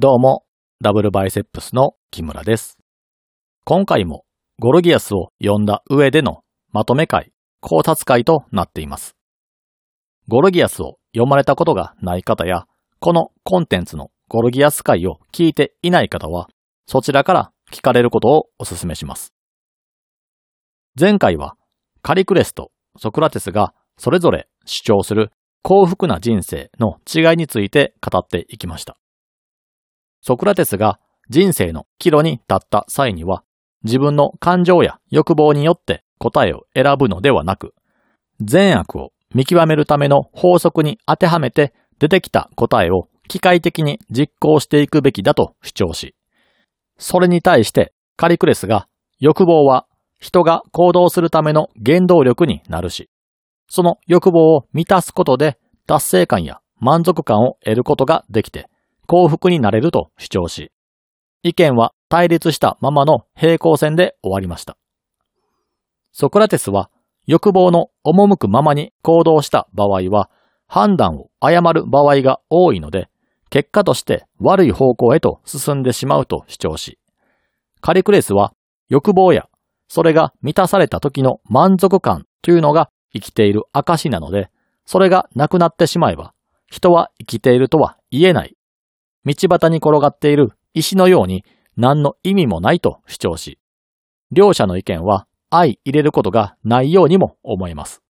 どうも、ダブルバイセップスの木村です。今回もゴルギアスを読んだ上でのまとめ会、考察会となっています。ゴルギアスを読まれたことがない方や、このコンテンツのゴルギアス会を聞いていない方は、そちらから聞かれることをお勧めします。前回はカリクレスとソクラテスがそれぞれ主張する幸福な人生の違いについて語っていきました。ソクラテスが人生の岐路に立った際には、自分の感情や欲望によって答えを選ぶのではなく、善悪を見極めるための法則に当てはめて出てきた答えを機械的に実行していくべきだと主張し、それに対してカリクレスが欲望は人が行動するための原動力になるし、その欲望を満たすことで達成感や満足感を得ることができて幸福になれると主張し、意見は対立したままの平行線で終わりました。ソクラテスは欲望の赴くままに行動した場合は判断を誤る場合が多いので、結果として悪い方向へと進んでしまうと主張し、カリクレスは欲望やそれが満たされた時の満足感というのが生きている証なので、それがなくなってしまえば、人は生きているとは言えない。道端に転がっている石のように何の意味もないと主張し、両者の意見は相入れることがないようにも思えます。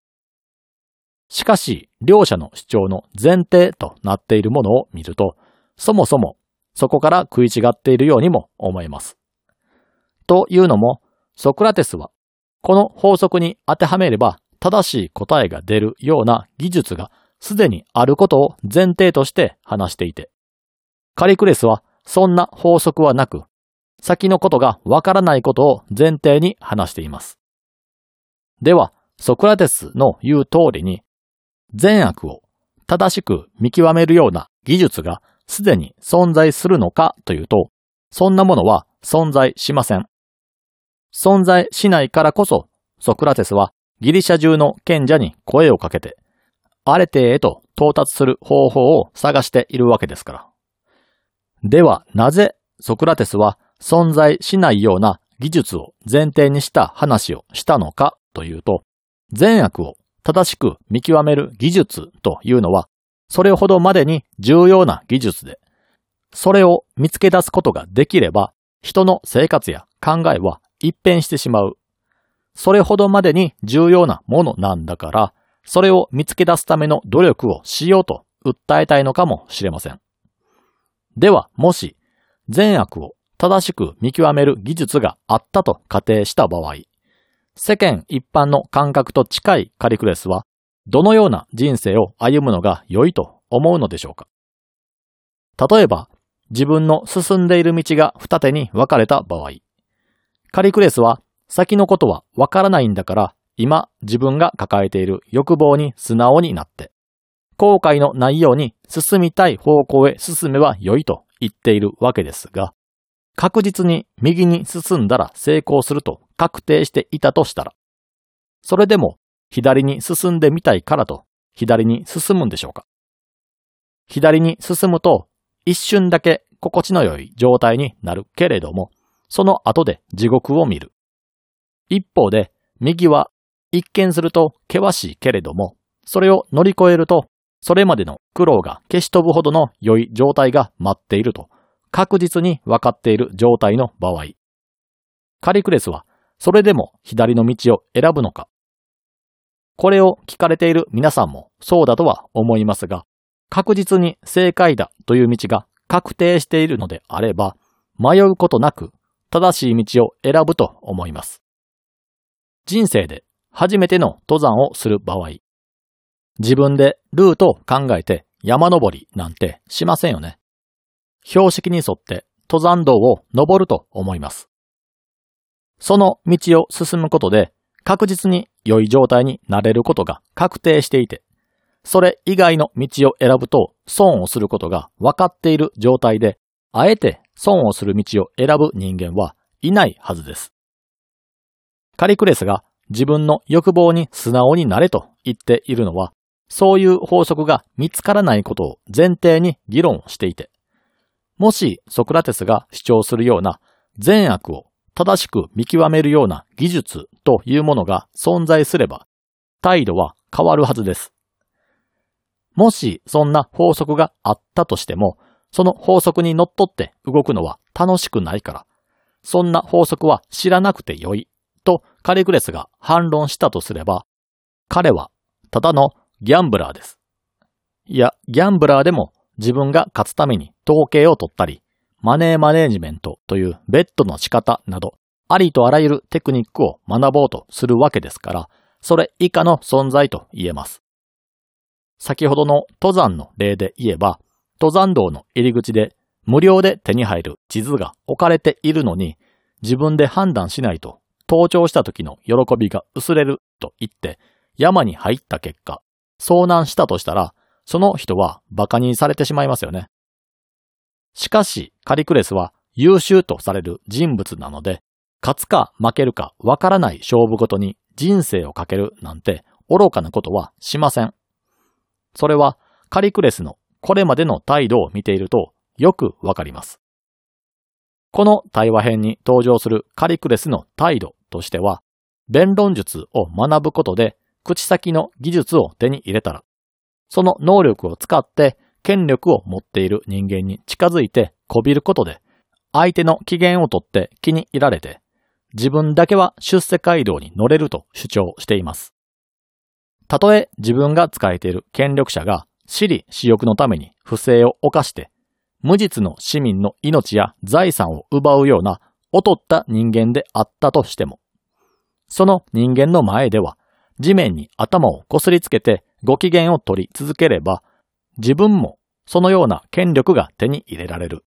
しかし、両者の主張の前提となっているものを見ると、そもそもそこから食い違っているようにも思えます。というのも、ソクラテスは、この法則に当てはめれば正しい答えが出るような技術がすでにあることを前提として話していて、カリクレスはそんな法則はなく、先のことがわからないことを前提に話しています。では、ソクラテスの言う通りに、善悪を正しく見極めるような技術がすでに存在するのかというと、そんなものは存在しません。存在しないからこそ、ソクラテスはギリシャ中の賢者に声をかけて、アレテへと到達する方法を探しているわけですから。では、なぜソクラテスは存在しないような技術を前提にした話をしたのかというと、善悪を正しく見極める技術というのは、それほどまでに重要な技術で、それを見つけ出すことができれば、人の生活や考えは一変してしまう。それほどまでに重要なものなんだから、それを見つけ出すための努力をしようと訴えたいのかもしれません。では、もし、善悪を正しく見極める技術があったと仮定した場合、世間一般の感覚と近いカリクレスは、どのような人生を歩むのが良いと思うのでしょうか？例えば、自分の進んでいる道が二手に分かれた場合、カリクレスは先のことは分からないんだから、今自分が抱えている欲望に素直になって、後悔のないように進みたい方向へ進めば良いと言っているわけですが、確実に右に進んだら成功すると確定していたとしたら、それでも左に進んでみたいからと左に進むんでしょうか？左に進むと一瞬だけ心地の良い状態になるけれども、その後で地獄を見る。一方で右は一見すると険しいけれども、それを乗り越えるとそれまでの苦労が消し飛ぶほどの良い状態が待っていると確実に分かっている状態の場合、カリクレスはそれでも左の道を選ぶのかこれを聞かれている皆さんもそうだとは思いますが、確実に正解だという道が確定しているのであれば、迷うことなく正しい道を選ぶと思います。人生で初めての登山をする場合、自分でルートを考えて山登りなんてしませんよね。標識に沿って登山道を登ると思います。その道を進むことで確実に良い状態になれることが確定していて、それ以外の道を選ぶと損をすることが分かっている状態で、あえて損をする道を選ぶ人間はいないはずです。カリクレスが自分の欲望に素直になれと言っているのは、そういう法則が見つからないことを前提に議論していて、もしソクラテスが主張するような善悪を正しく見極めるような技術というものが存在すれば、態度は変わるはずです。もしそんな法則があったとしても、その法則にのっって動くのは楽しくないから、そんな法則は知らなくてよい、とカリクレスが反論したとすれば、彼はただのギャンブラーです。いや、ギャンブラーでも自分が勝つために統計を取ったり、マネーマネージメントというベッドの仕方など、ありとあらゆるテクニックを学ぼうとするわけですから、それ以下の存在と言えます。先ほどの登山の例で言えば、登山道の入り口で無料で手に入る地図が置かれているのに、自分で判断しないと登頂した時の喜びが薄れると言って山に入った結果、遭難したとしたら、その人は馬鹿にされてしまいますよね。しかし、カリクレスは優秀とされる人物なので、勝つか負けるかわからない勝負ごとに人生をかけるなんて愚かなことはしません。それはカリクレスのこれまでの態度を見ているとよくわかります。この対話編に登場するカリクレスの態度としては、弁論術を学ぶことで口先の技術を手に入れたら、その能力を使って権力を持っている人間に近づいてこびることで、相手の機嫌をとって気に入られて、自分だけは出世街道に乗れると主張しています。たとえ自分が使えている権力者が私利私欲のために不正を犯して、無実の市民の命や財産を奪うような劣った人間であったとしても、その人間の前では地面に頭をこすりつけてご機嫌を取り続ければ、自分もそのような権力が手に入れられる。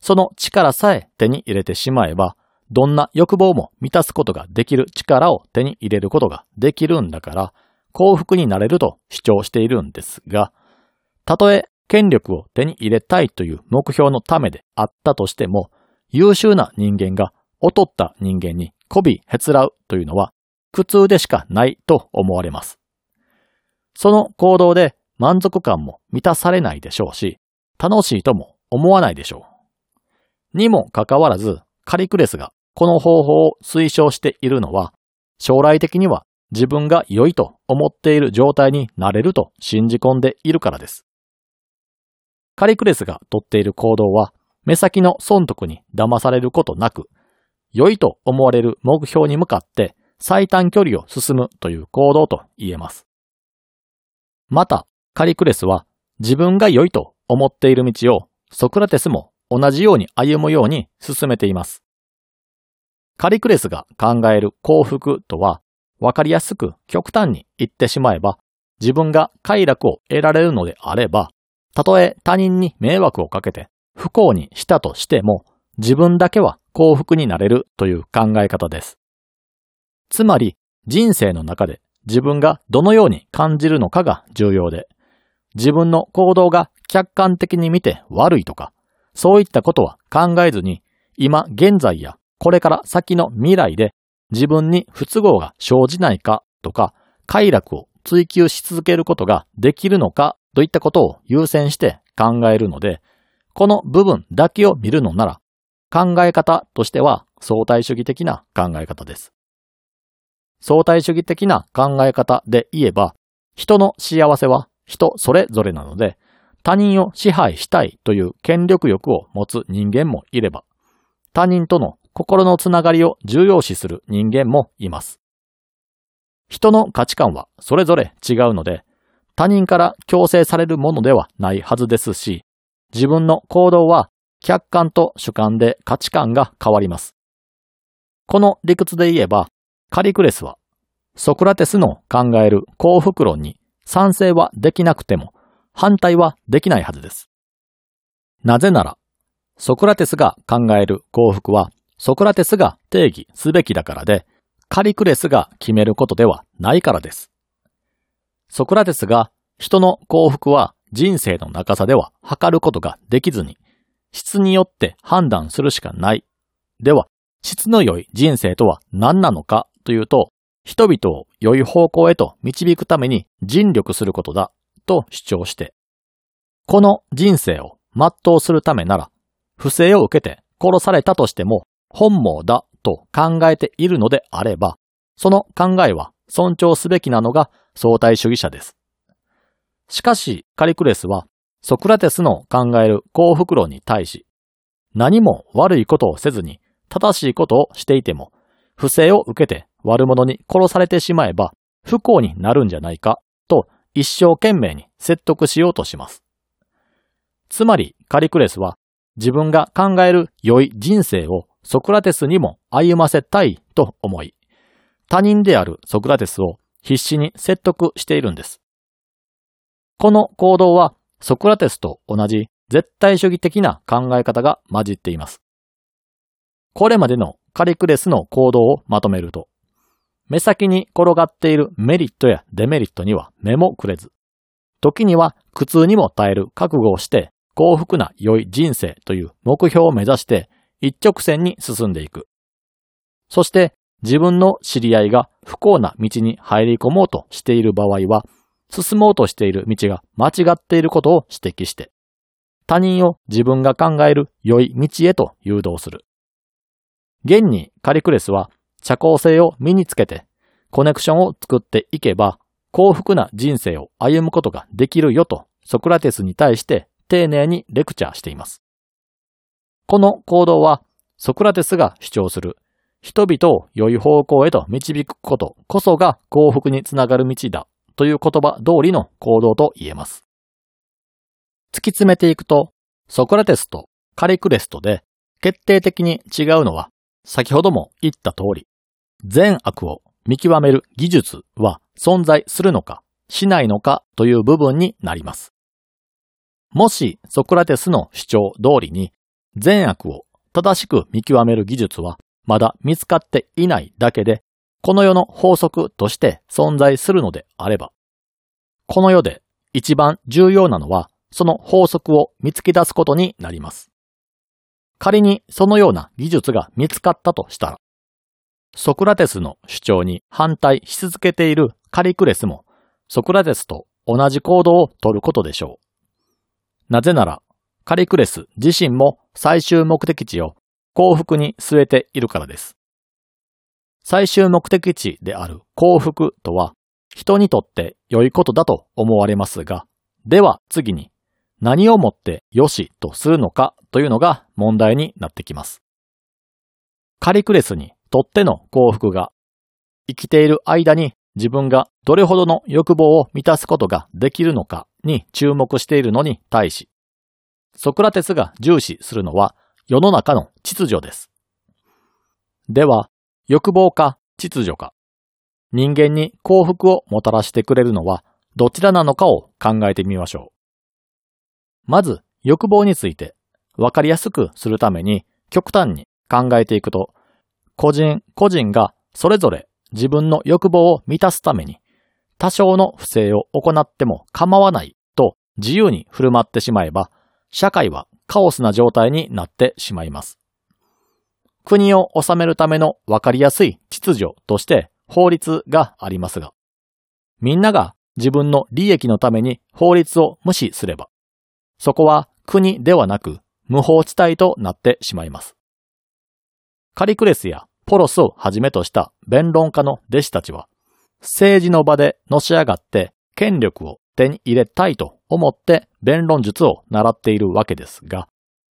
その力さえ手に入れてしまえば、どんな欲望も満たすことができる力を手に入れることができるんだから、幸福になれると主張しているんですが、たとえ権力を手に入れたいという目標のためであったとしても、優秀な人間が劣った人間に媚びへつらうというのは苦痛でしかないと思われます。その行動で満足感も満たされないでしょうし、楽しいとも思わないでしょう。にもかかわらず、カリクレスがこの方法を推奨しているのは、将来的には自分が良いと思っている状態になれると信じ込んでいるからです。カリクレスがとっている行動は、目先の損得に騙されることなく、良いと思われる目標に向かって最短距離を進むという行動と言えます。また、カリクレスは自分が良いと思っている道をソクラテスも同じように歩むように進めています。カリクレスが考える幸福とは、わかりやすく極端に言ってしまえば、自分が快楽を得られるのであれば、たとえ他人に迷惑をかけて不幸にしたとしても、自分だけは幸福になれるという考え方です。つまり人生の中で自分がどのように感じるのかが重要で、自分の行動が客観的に見て悪いとか、そういったことは考えずに、今現在やこれから先の未来で自分に不都合が生じないかとか、快楽を追求し続けることができるのかといったことを優先して考えるので、この部分だけを見るのなら、考え方としては相対主義的な考え方です。相対主義的な考え方で言えば、人の幸せは人それぞれなので、他人を支配したいという権力欲を持つ人間もいれば、他人との心のつながりを重要視する人間もいます。人の価値観はそれぞれ違うので、他人から強制されるものではないはずですし、自分の行動は客観と主観で価値観が変わります。この理屈で言えば、カリクレスは、ソクラテスの考える幸福論に賛成はできなくても、反対はできないはずです。なぜなら、ソクラテスが考える幸福は、ソクラテスが定義すべきだからで、カリクレスが決めることではないからです。ソクラテスが人の幸福は人生の中さでは測ることができずに、質によって判断するしかない。では、質の良い人生とは何なのかというと、人々を良い方向へと導くために尽力することだと主張して、この人生を全うするためなら不正を受けて殺されたとしても本望だと考えているのであれば、その考えは尊重すべきなのが相対主義者です。しかし、カリクレスは、ソクラテスの考える幸福論に対し、何も悪いことをせずに正しいことをしていても、不正を受けて悪者に殺されてしまえば不幸になるんじゃないかと一生懸命に説得しようとします。つまりカリクレスは自分が考える良い人生をソクラテスにも歩ませたいと思い、他人であるソクラテスを必死に説得しているんです。この行動はソクラテスと同じ絶対主義的な考え方が混じっています。これまでのカリクレスの行動をまとめると、目先に転がっているメリットやデメリットには目もくれず、時には苦痛にも耐える覚悟をして幸福な良い人生という目標を目指して一直線に進んでいく。そして自分の知り合いが不幸な道に入り込もうとしている場合は、進もうとしている道が間違っていることを指摘して、他人を自分が考える良い道へと誘導する。現にカリクレスは社交性を身につけてコネクションを作っていけば幸福な人生を歩むことができるよとソクラテスに対して丁寧にレクチャーしています。この行動はソクラテスが主張する人々を良い方向へと導くことこそが幸福につながる道だという言葉通りの行動と言えます。突き詰めていくと、ソクラテスとカリクレストで決定的に違うのは先ほども言った通り、善悪を見極める技術は存在するのか、しないのかという部分になります。もしソクラテスの主張通りに善悪を正しく見極める技術はまだ見つかっていないだけで、この世の法則として存在するのであれば、この世で一番重要なのはその法則を見つけ出すことになります。仮にそのような技術が見つかったとしたら、ソクラテスの主張に反対し続けているカリクレスも、ソクラテスと同じ行動をとることでしょう。なぜなら、カリクレス自身も最終目的地を幸福に据えているからです。最終目的地である幸福とは、人にとって良いことだと思われますが、では次に何をもって良しとするのかというのが問題になってきます。カリクレスにとっての幸福が生きている間に自分がどれほどの欲望を満たすことができるのかに注目しているのに対し、ソクラテスが重視するのは世の中の秩序です。では、欲望か秩序か、人間に幸福をもたらしてくれるのはどちらなのかを考えてみましょう。まず、欲望について分かりやすくするために極端に考えていくと、個人個人がそれぞれ自分の欲望を満たすために多少の不正を行っても構わないと自由に振る舞ってしまえば、社会はカオスな状態になってしまいます。国を治めるための分かりやすい秩序として法律がありますが、みんなが自分の利益のために法律を無視すれば、そこは国ではなく無法地帯となってしまいます。カリクレスやポロスをはじめとした弁論家の弟子たちは、政治の場でのし上がって権力を手に入れたいと思って弁論術を習っているわけですが、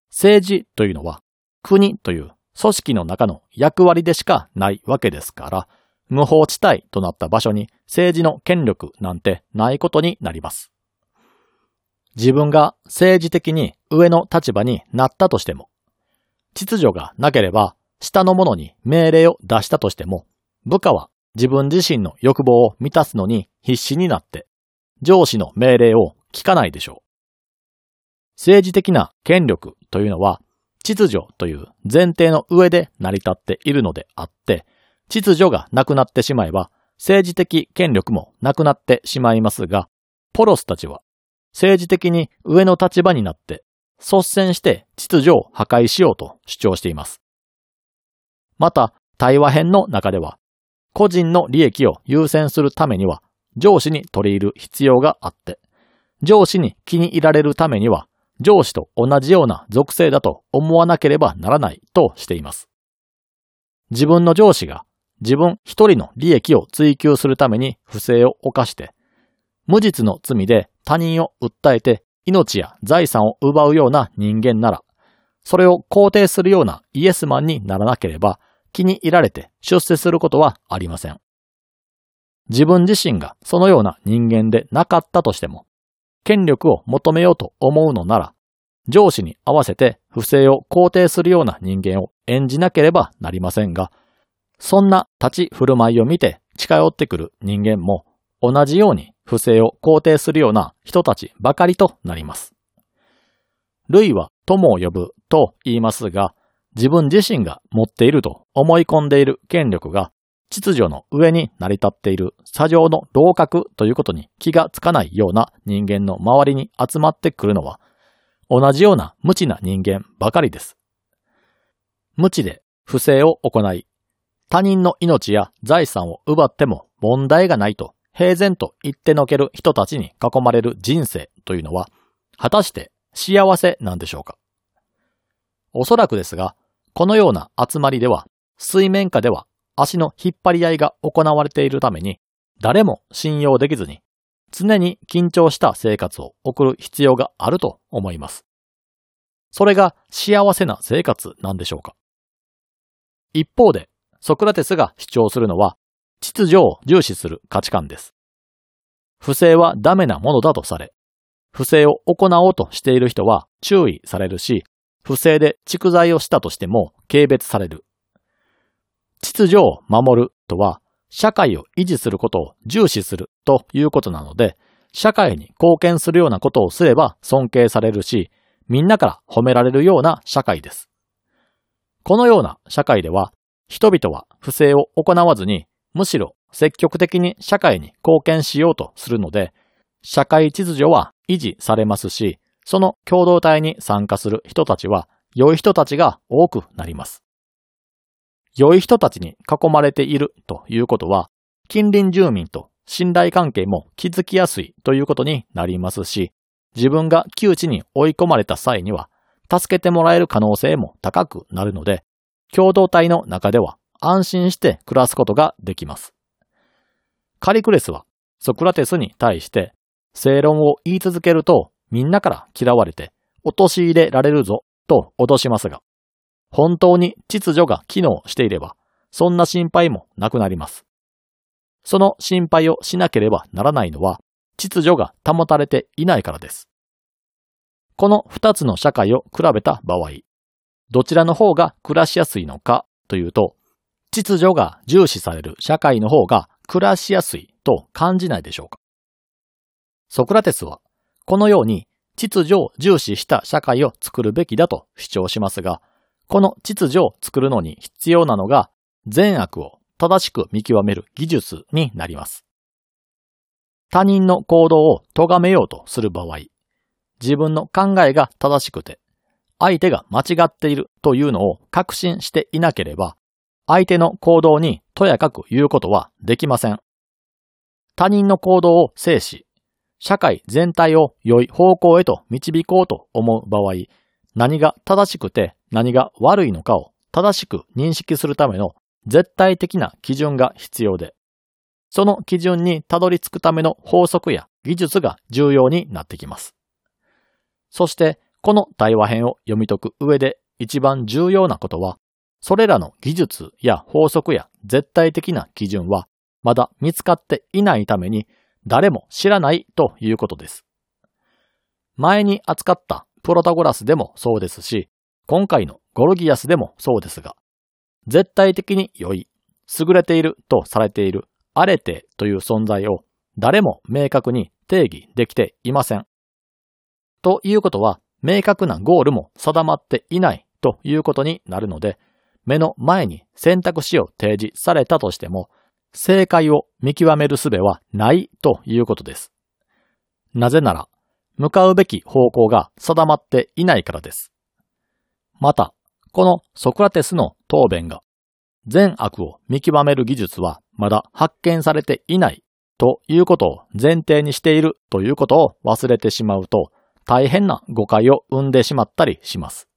政治というのは国という組織の中の役割でしかないわけですから、無法地帯となった場所に政治の権力なんてないことになります。自分が政治的に上の立場になったとしても、秩序がなければ下の者に命令を出したとしても、部下は自分自身の欲望を満たすのに必死になって、上司の命令を聞かないでしょう。政治的な権力というのは、秩序という前提の上で成り立っているのであって、秩序がなくなってしまえば、政治的権力もなくなってしまいますが、ポロスたちは政治的に上の立場になって率先して秩序を破壊しようと主張しています。また、対話編の中では、個人の利益を優先するためには上司に取り入る必要があって、上司に気に入られるためには上司と同じような属性だと思わなければならないとしています。自分の上司が自分一人の利益を追求するために不正を犯して、無実の罪で他人を訴えて命や財産を奪うような人間なら、それを肯定するようなイエスマンにならなければ気に入られて出世することはありません。自分自身がそのような人間でなかったとしても、権力を求めようと思うのなら、上司に合わせて不正を肯定するような人間を演じなければなりませんが、そんな立ち振る舞いを見て近寄ってくる人間も同じように不正を肯定するような人たちばかりとなります。類は友を呼ぶと言いますが、自分自身が持っていると思い込んでいる権力が秩序の上に成り立っている砂上の老角ということに気がつかないような人間の周りに集まってくるのは、同じような無知な人間ばかりです。無知で不正を行い、他人の命や財産を奪っても問題がないと平然と言ってのける人たちに囲まれる人生というのは、果たして幸せなんでしょうか？おそらくですが、このような集まりでは、水面下では足の引っ張り合いが行われているために、誰も信用できずに、常に緊張した生活を送る必要があると思います。それが幸せな生活なんでしょうか一方で、ソクラテスが主張するのは、秩序を重視する価値観です。不正はダメなものだとされ、不正を行おうとしている人は注意されるし、不正で蓄財をしたとしても軽蔑される。秩序を守るとは、社会を維持することを重視するということなので、社会に貢献するようなことをすれば尊敬されるし、みんなから褒められるような社会です。このような社会では、人々は不正を行わずに、むしろ積極的に社会に貢献しようとするので、社会秩序は維持されますし、その共同体に参加する人たちは良い人たちが多くなります。良い人たちに囲まれているということは、近隣住民と信頼関係も築きやすいということになりますし、自分が窮地に追い込まれた際には、助けてもらえる可能性も高くなるので、共同体の中では安心して暮らすことができます。カリクレスはソクラテスに対して正論を言い続けるとみんなから嫌われて陥れられるぞと脅しますが、本当に秩序が機能していれば、そんな心配もなくなります。その心配をしなければならないのは、秩序が保たれていないからです。この二つの社会を比べた場合、どちらの方が暮らしやすいのかというと、秩序が重視される社会の方が暮らしやすいと感じないでしょうか。ソクラテスは、このように秩序を重視した社会を作るべきだと主張しますが、この秩序を作るのに必要なのが善悪を正しく見極める技術になります。他人の行動を咎めようとする場合、自分の考えが正しくて、相手が間違っているというのを確信していなければ、相手の行動にとやかく言うことはできません。他人の行動を制し、社会全体を良い方向へと導こうと思う場合、何が正しくて何が悪いのかを正しく認識するための絶対的な基準が必要で、その基準にたどり着くための法則や技術が重要になってきます。そして、この対話編を読み解く上で一番重要なことは、それらの技術や法則や絶対的な基準はまだ見つかっていないために誰も知らないということです。前に扱ったプロタゴラスでもそうですし、今回のゴルギアスでもそうですが、絶対的に良い、優れているとされているアレテという存在を誰も明確に定義できていません。ということは、明確なゴールも定まっていないということになるので、目の前に選択肢を提示されたとしても、正解を見極める術はないということです。なぜなら、向かうべき方向が定まっていないからです。また、このソクラテスの答弁が善悪を見極める技術はまだ発見されていないということを前提にしているということを忘れてしまうと大変な誤解を生んでしまったりします。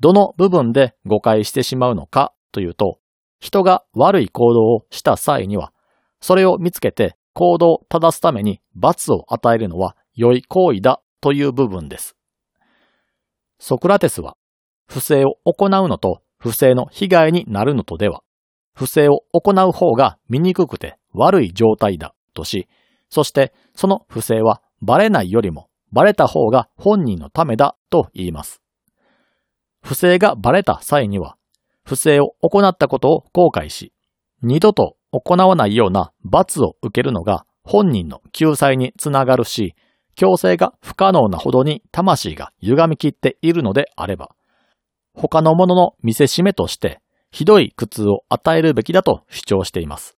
どの部分で誤解してしまうのかというと、人が悪い行動をした際には、それを見つけて行動を正すために罰を与えるのは良い行為だという部分です。ソクラテスは、不正を行うのと不正の被害になるのとでは、不正を行う方が醜くて悪い状態だとし、そしてその不正はバレないよりもバレた方が本人のためだと言います。不正がバレた際には、不正を行ったことを後悔し、二度と行わないような罰を受けるのが本人の救済につながるし、強制が不可能なほどに魂が歪みきっているのであれば、他のものの見せしめとしてひどい苦痛を与えるべきだと主張しています。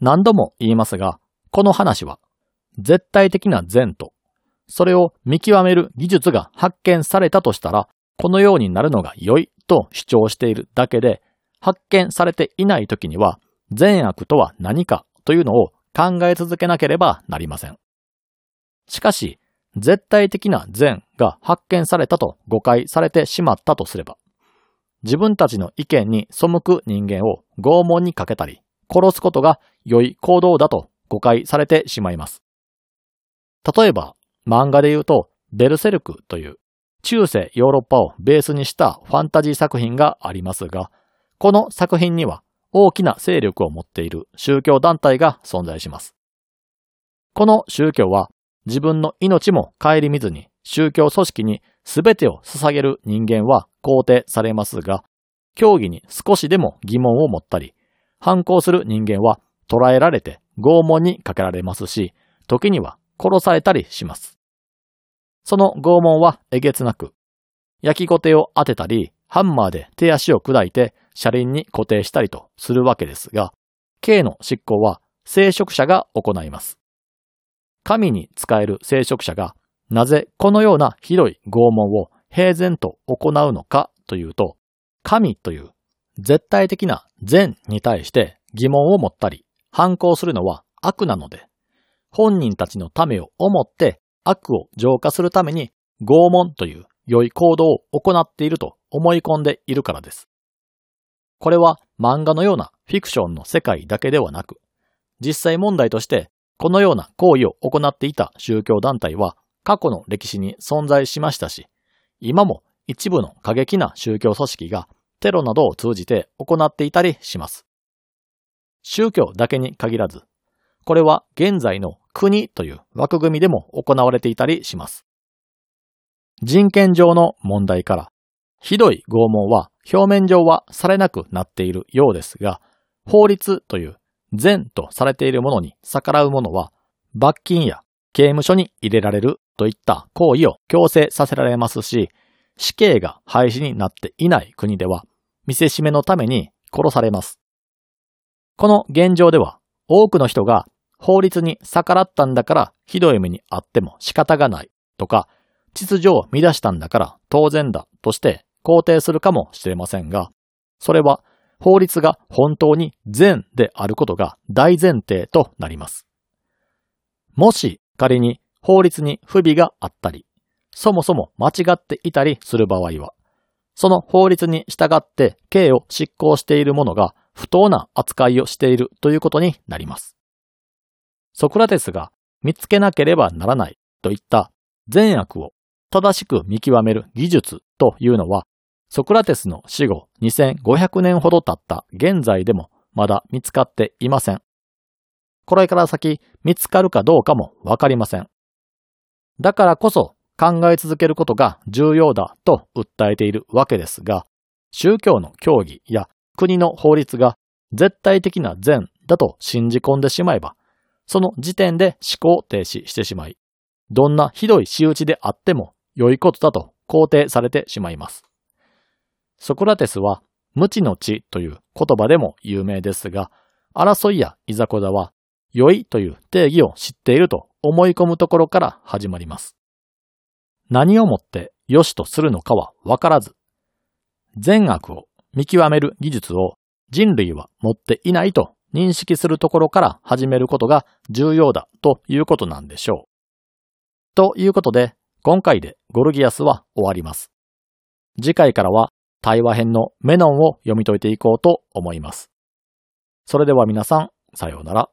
何度も言いますが、この話は絶対的な善と、それを見極める技術が発見されたとしたら、このようになるのが良いと主張しているだけで、発見されていない時には、善悪とは何かというのを考え続けなければなりません。しかし、絶対的な善が発見されたと誤解されてしまったとすれば、自分たちの意見に背く人間を拷問にかけたり、殺すことが良い行動だと誤解されてしまいます。例えば、漫画で言うと、ベルセルクという中世ヨーロッパをベースにしたファンタジー作品がありますが、この作品には大きな勢力を持っている宗教団体が存在します。この宗教は自分の命も顧みずに宗教組織に全てを捧げる人間は肯定されますが、教義に少しでも疑問を持ったり、反抗する人間は捕らえられて拷問にかけられますし、時には殺されたりします。その拷問はえげつなく、焼きごてを当てたり、ハンマーで手足を砕いて車輪に固定したりとするわけですが、刑の執行は聖職者が行います。神に仕える聖職者がなぜこのようなひどい拷問を平然と行うのかというと、神という絶対的な善に対して疑問を持ったり反抗するのは悪なので、本人たちのためを思って悪を浄化するために拷問という良い行動を行っていると思い込んでいるからです。これは漫画のようなフィクションの世界だけではなく、実際問題としてこのような行為を行っていた宗教団体は過去の歴史に存在しましたし、今も一部の過激な宗教組織がテロなどを通じて行っていたりします。宗教だけに限らず、これは現在の国という枠組みでも行われていたりします。人権上の問題から、ひどい拷問は表面上はされなくなっているようですが、法律という善とされているものに逆らうものは、罰金や刑務所に入れられるといった行為を強制させられますし、死刑が廃止になっていない国では、見せしめのために殺されます。この現状では、多くの人が法律に逆らったんだからひどい目にあっても仕方がないとか、秩序を乱したんだから当然だとして肯定するかもしれませんが、それは法律が本当に善であることが大前提となります。もし仮に法律に不備があったり、そもそも間違っていたりする場合は、その法律に従って刑を執行している者が不当な扱いをしているということになります。ソクラテスが見つけなければならないといった善悪を正しく見極める技術というのは、ソクラテスの死後2500年ほど経った現在でもまだ見つかっていません。これから先見つかるかどうかもわかりません。だからこそ考え続けることが重要だと訴えているわけですが、宗教の教義や国の法律が絶対的な善だと信じ込んでしまえば、その時点で思考停止してしまい、どんなひどい仕打ちであっても良いことだと肯定されてしまいます。ソクラテスは無知の知という言葉でも有名ですが、争いやいざこざは良いという定義を知っていると思い込むところから始まります。何をもって良しとするのかはわからず、善悪を見極める技術を人類は持っていないと認識するところから始めることが重要だということなんでしょう。ということで、今回でゴルギアスは終わります。次回からは対話編のメノンを読み解いていこうと思います。それでは皆さん、さようなら。